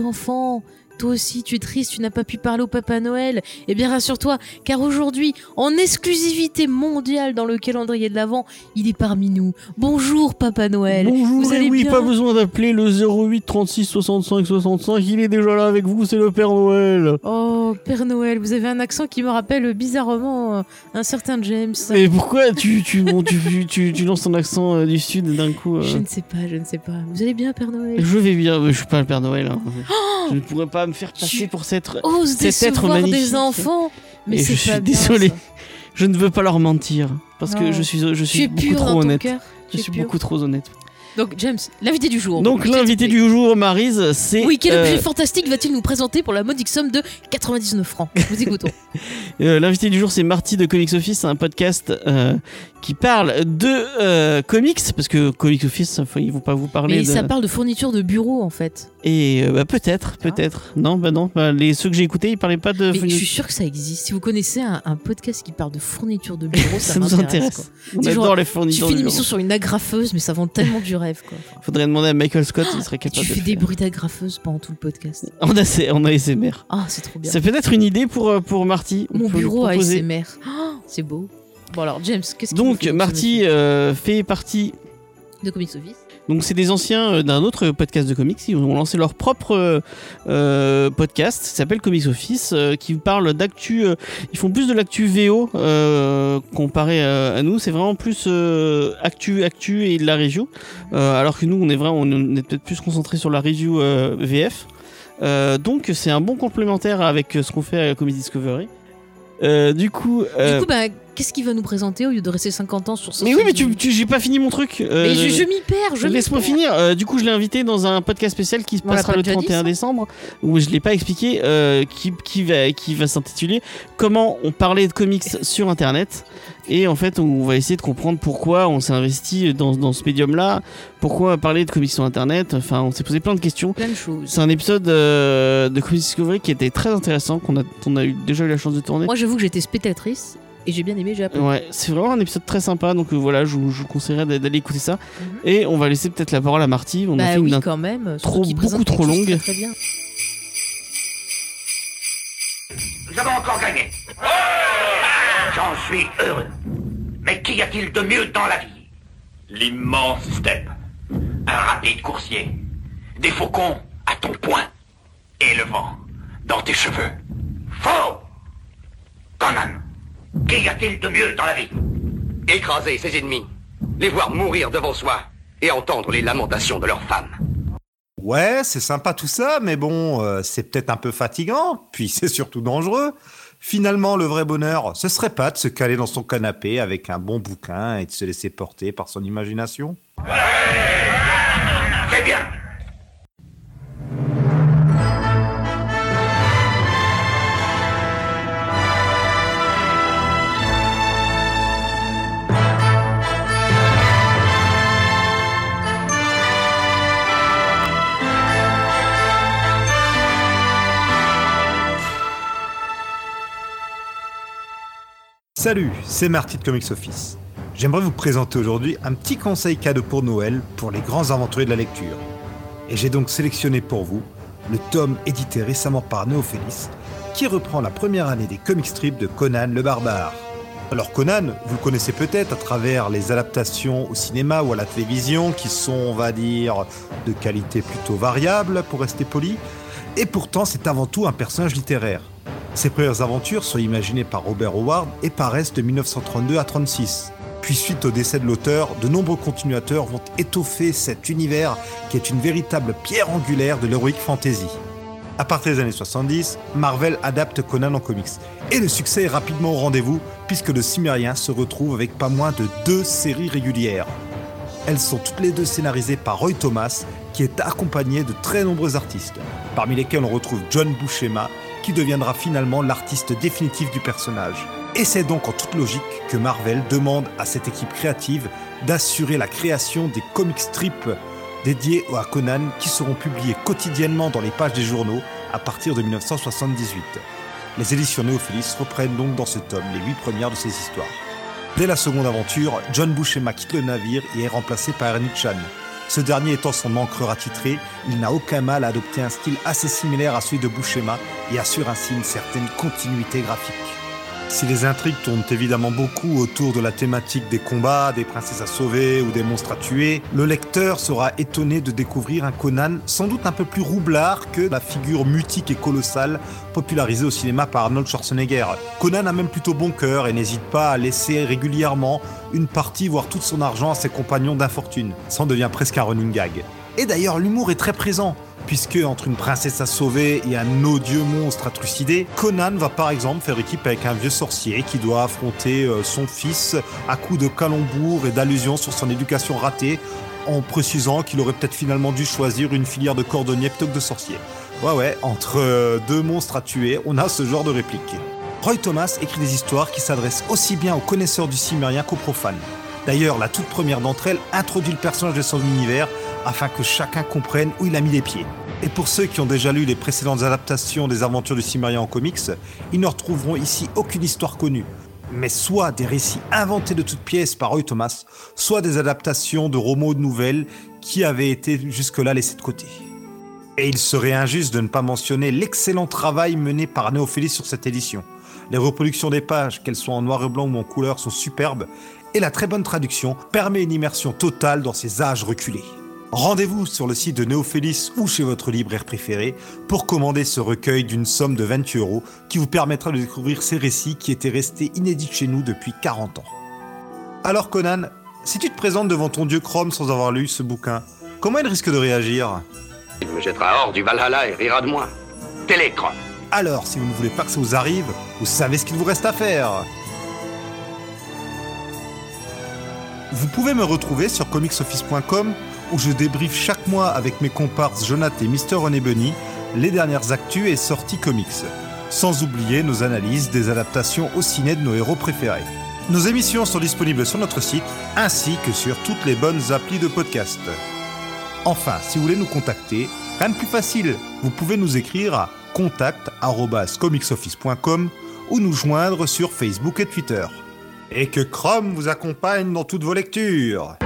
enfant, toi aussi, tu es triste, tu n'as pas pu parler au Papa Noël. Eh bien, rassure-toi, car aujourd'hui, en exclusivité mondiale dans le calendrier de l'Avent, il est parmi nous. Bonjour, Papa Noël. Bonjour, Vous allez oui, bien pas besoin d'appeler le 08 36 65 65, il est déjà là avec vous, c'est le Père Noël. Oh, Père Noël, vous avez un accent qui me rappelle bizarrement euh, un certain James. Et pourquoi tu, tu, bon, tu, tu, tu, lances ton accent euh, du sud d'un coup euh, Je ne sais pas, je ne sais pas. Vous allez bien, Père Noël? Je vais bien, mais je suis pas le Père Noël. hein. je ne pourrais pas me faire passer Tu pour cet être magnifique. des enfants. Mais Et je suis désolé. Je ne veux pas leur mentir, parce que je suis, je Tu es suis beaucoup pur trop dans honnête. Je suis beaucoup trop honnête. Donc, James, l'invité du jour. Donc l'invité du jour, Marise, c'est... Oui, quel euh, objet fantastique va-t-il nous présenter pour la modique somme de 99 francs? Vous écoutons. Euh, L'invité du jour, c'est Marty de Comics Office, un podcast euh, qui parle de euh, comics, parce que Comics Office, ils vont pas vous parler Mais de... ça parle de fourniture de bureau en fait. Et euh, bah, peut-être, Ah. peut-être. Non, bah non, bah, les ceux que j'ai écoutés, ils parlaient pas de. Mais je suis sûr que ça existe. Si vous connaissez un, un podcast qui parle de fourniture de bureau, ça, ça nous intéresse. quoi. On adore genre, les Tu fournisseurs. fais une émission sur une agrafeuse, mais ça vend tellement du rêve quoi. Faudrait demander à Michael Scott, il serait capable tu de fais le des bruits d'agrafeuse pendant tout le podcast. On a, on a ASMR. Ah, c'est trop bien. C'est peut-être une idée pour, euh, pour Marty. On Mon bureau proposer. ASMR. Ah, c'est beau. Bon alors, James, qu'est-ce que Donc, Marty euh, fait partie. de Comics Office Donc, c'est des anciens euh, d'un autre podcast de comics. Ils ont lancé leur propre euh, euh, podcast qui s'appelle Comics Office, euh, qui parle d'actu. ils font plus de l'actu VO comparé à, nous. C'est vraiment plus actu, actu et de la review. Alors que nous, on est vraiment, on est peut-être plus concentré sur la review VF. Donc, c'est un bon complémentaire avec ce qu'on fait à Comics Discovery. Du coup, Du coup, bah, qu'est-ce qu'il va nous présenter au lieu de rester 50 ans sur ce mais oui, mais tu, tu- j'ai pas fini mon truc. Euh, Mais je, je m'y perds, je Laisse-moi finir. Euh, du coup, je l'ai invité dans un podcast spécial qui se passera pas le déjà dit, 31 ça décembre, où je l'ai pas expliqué, euh, qui, qui va, qui va s'intituler Comment on parlait de comics sur Internet. Et en fait, on va essayer de comprendre pourquoi on s'est investi dans, dans ce médium-là, pourquoi parler de comics sur Internet. Enfin, on s'est posé plein de questions. Plein de choses. C'est un épisode euh, de Comics Discovery qui était très intéressant, qu'on a, on a eu, déjà eu la chance de tourner. Moi, j'avoue que j'étais spectatrice et j'ai bien aimé, j'ai appris. Ouais, c'est vraiment un épisode très sympa, donc euh, voilà, je vous, je vous conseillerais d'a- d'aller écouter ça. Mhm. Et on va laisser peut-être la parole à Marty. On a Bah fait oui, une quand même. trop- beaucoup trop longue. Très, très bien. Nous avons encore gagné. J'en suis heureux. Mais qu'y a-t-il de mieux dans la vie? L'immense steppe. Un rapide coursier. Des faucons à ton poing. Et le vent dans tes cheveux. Faux Conan, qu'y a-t-il de mieux dans la vie Écraser ses ennemis, les voir mourir devant soi et entendre les lamentations de leurs femmes. Ouais, c'est sympa tout ça, mais bon, euh, c'est peut-être un peu fatigant, puis c'est surtout dangereux. Finalement, le vrai bonheur, ce serait pas de se caler dans son canapé avec un bon bouquin et de se laisser porter par son imagination Très bien. Salut, c'est Marty de Comics Office. J'aimerais vous présenter aujourd'hui un petit conseil cadeau pour Noël pour les grands aventuriers de la lecture. Et j'ai donc sélectionné pour vous le tome édité récemment par Néophélis qui reprend la première année des comic strips de Conan le Barbare. Alors Conan, vous le connaissez peut-être à travers les adaptations au cinéma ou à la télévision qui sont, on va dire, de qualité plutôt variable pour rester poli. Et pourtant, c'est avant tout un personnage littéraire. Ses premières aventures sont imaginées par Robert Howard et paraissent de 1932 à 36. Puis suite au décès de l'auteur, de nombreux continuateurs vont étoffer cet univers qui est une véritable pierre angulaire de l'heroic fantasy. À partir des années 70, Marvel adapte Conan en comics. Et le succès est rapidement au rendez-vous puisque le Cimérien se retrouve avec pas moins de deux séries régulières. Elles sont toutes les deux scénarisées par Roy Thomas, qui est accompagné de très nombreux artistes, parmi lesquels on retrouve John Buscema, qui deviendra finalement l'artiste définitif du personnage. Et c'est donc en toute logique que Marvel demande à cette équipe créative d'assurer la création des comic strips dédiés à Conan qui seront publiés quotidiennement dans les pages des journaux à partir de 1978. Les éditions Néophilis reprennent donc dans ce tome les huit premières de ces histoires. Dès la seconde aventure, John Buscema quitte le navire et est remplacé par Ernie Chan, Ce dernier étant son encreur attitré, il n'a aucun mal à adopter un style assez similaire à celui de Buscema et assure ainsi une certaine continuité graphique. Si les intrigues tournent évidemment beaucoup autour de la thématique des combats, des princesses à sauver ou des monstres à tuer, le lecteur sera étonné de découvrir un Conan sans doute un peu plus roublard que la figure mutique et colossale popularisée au cinéma par Arnold Schwarzenegger. Conan a même plutôt bon cœur et n'hésite pas à laisser régulièrement une partie, voire tout son argent à ses compagnons d'infortune. Ça en devient presque un running gag. Et d'ailleurs, l'humour est très présent puisque entre une princesse à sauver et un odieux monstre à trucider, Conan va par exemple faire équipe avec un vieux sorcier qui doit affronter euh, son fils à coups de calembours et d'allusions sur son éducation ratée, en précisant qu'il aurait peut-être finalement dû choisir une filière de cordonnier plutôt que de sorcier. Ouais ouais, entre euh, deux monstres à tuer, on a ce genre de réplique. Roy Thomas écrit des histoires qui s'adressent aussi bien aux connaisseurs du cimérien qu'aux profanes. D'ailleurs, la toute première d'entre elles introduit le personnage de son univers afin que chacun comprenne où il a mis les pieds. Et pour ceux qui ont déjà lu les précédentes adaptations des aventures du Cimérien en comics, ils ne retrouveront ici aucune histoire connue, mais soit des récits inventés de toutes pièces par Roy Thomas, soit des adaptations de romans ou de nouvelles qui avaient été jusque-là laissés de côté. Et il serait injuste de ne pas mentionner l'excellent travail mené par Néophélis sur cette édition. Les reproductions des pages, qu'elles soient en noir et blanc ou en couleur, sont superbes, et la très bonne traduction permet une immersion totale dans ces âges reculés. Rendez-vous sur le site de Néophélis ou chez votre libraire préféré pour commander ce recueil d'une somme de 28 euros qui vous permettra de découvrir ces récits qui étaient restés inédits chez nous depuis 40 ans. Alors Conan, si tu te présentes devant ton dieu Chrome sans avoir lu ce bouquin, comment il risque de réagir? Il me jettera hors du Valhalla et rira de moi. Télécron. Alors, si vous ne voulez pas que ça vous arrive, vous savez ce qu'il vous reste à faire. Vous pouvez me retrouver sur comicsoffice.com où je débriefe chaque mois avec mes comparses Jonathan et Mr. René Bunny les dernières actus et sorties comics. Sans oublier nos analyses des adaptations au ciné de nos héros préférés. Nos émissions sont disponibles sur notre site ainsi que sur toutes les bonnes applis de podcast. Enfin, si vous voulez nous contacter, rien de plus facile. Vous pouvez nous écrire à contact@comicsoffice.com ou nous joindre sur Facebook et Twitter. Et que Chrome vous accompagne dans toutes vos lectures.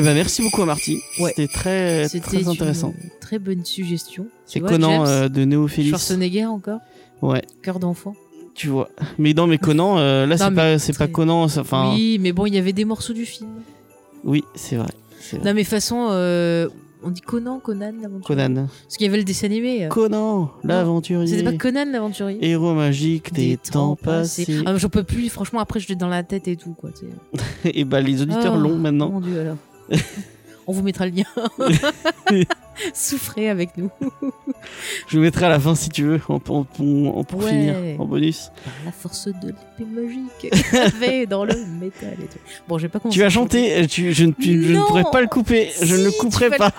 Eh ben merci beaucoup à Marty. Ouais. C'était très très une intéressant. très bonne suggestion. C'est Conan euh, de Néophélis. Schwarzenegger encore? Ouais, Cœur d'enfant. tu vois. Mais non, mais Conan, euh, là c'est pas c'est pas Conan. Enfin, oui, Oui, mais bon, il y avait des morceaux du film. c'est vrai. c'est vrai. Non, mais façon, euh, on dit Conan, Conan, l'aventurier. Conan. Parce qu'il y avait le dessin animé. euh. Conan, l'aventurier. C'était pas Conan l'aventurier Héros magique des, temps passés. Ah, J'en peux plus, franchement, après je l'ai dans la tête et tout. Quoi. Et bah les auditeurs Oh, l'ont maintenant. Mon dieu, alors. on vous mettra le lien. Souffrez avec nous. Je le mettrai à la fin si tu veux, en, en- en- en- pour Ouais. finir, en bonus. Par la force de l'épée magique avait dans le métal et tout. Bon, je vais pas. Tu as à chanter. chanté, tu, je, ne- tu- je ne pourrais pas le couper, je ne le couperai vas pas.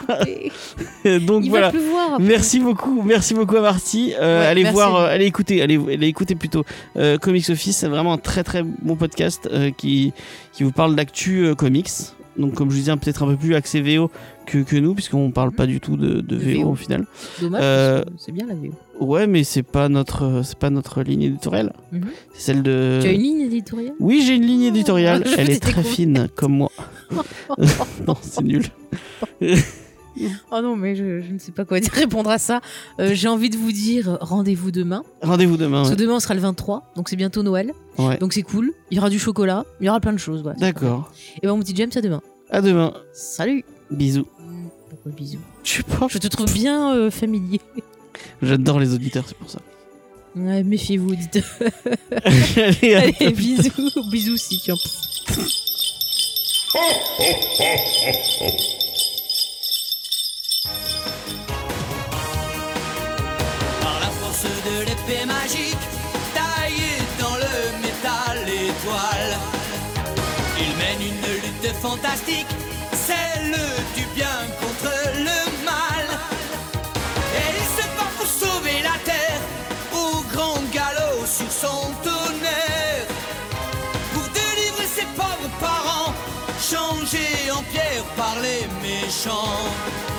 le. Donc Il voilà. Merci beaucoup, merci beaucoup à Marty. Euh, Ouais, allez merci. voir, euh, allez écouter, allez, allez écouter plutôt euh, Comics Office. C'est vraiment un très très bon podcast qui qui vous parle d'actu comics. Donc comme je disais, peut-être un peu plus axé VO que, que nous, puisqu'on parle pas du tout de, VO, VO. au final. Dommage, Euh, c'est bien la VO. Ouais, mais c'est pas notre c'est pas notre ligne éditoriale. Mhm. C'est celle de. Tu as une ligne éditoriale? Oui, j'ai une ligne éditoriale. Je Elle est très fine, comme moi. non, c'est nul. Oh non, mais je, je ne sais pas quoi dire- répondre à ça. Euh, J'ai envie de vous dire rendez-vous demain. Rendez-vous demain. Parce ouais. que demain, on sera le 23, donc c'est bientôt Noël. Ouais. Donc c'est cool. Il y aura du chocolat, il y aura plein de choses. D'accord. Et ben, mon petit James, à demain. À demain. Salut Bisous. Pourquoi bisous? Je sais pas. Je te trouve bien euh, familier. J'adore les auditeurs, c'est pour ça. Ouais, méfiez-vous, dites. Allez, Allez, bisous. bisous si tu en de l'épée magique, taillée dans le métal étoile, fantastique, celle du bien contre le mal. Et il se bat pour sauver la terre, au grand galop sur son tonnerre. Pour délivrer ses pauvres parents, changés en pierre par les méchants.